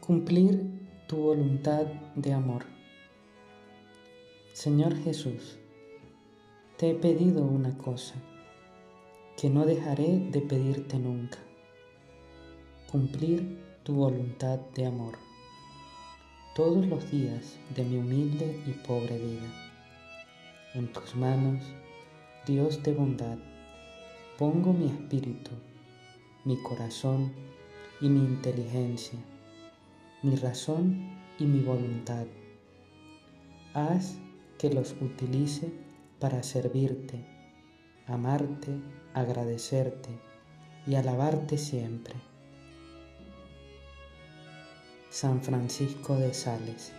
Cumplir tu voluntad de amor. Señor Jesús, te he pedido una cosa que no dejaré de pedirte nunca. Cumplir tu voluntad de amor todos los días de mi humilde y pobre vida. En tus manos, Dios de bondad, pongo mi espíritu, mi corazón y mi inteligencia mi razón y mi voluntad. Haz que los utilice para servirte, amarte, agradecerte y alabarte siempre. San Francisco de Sales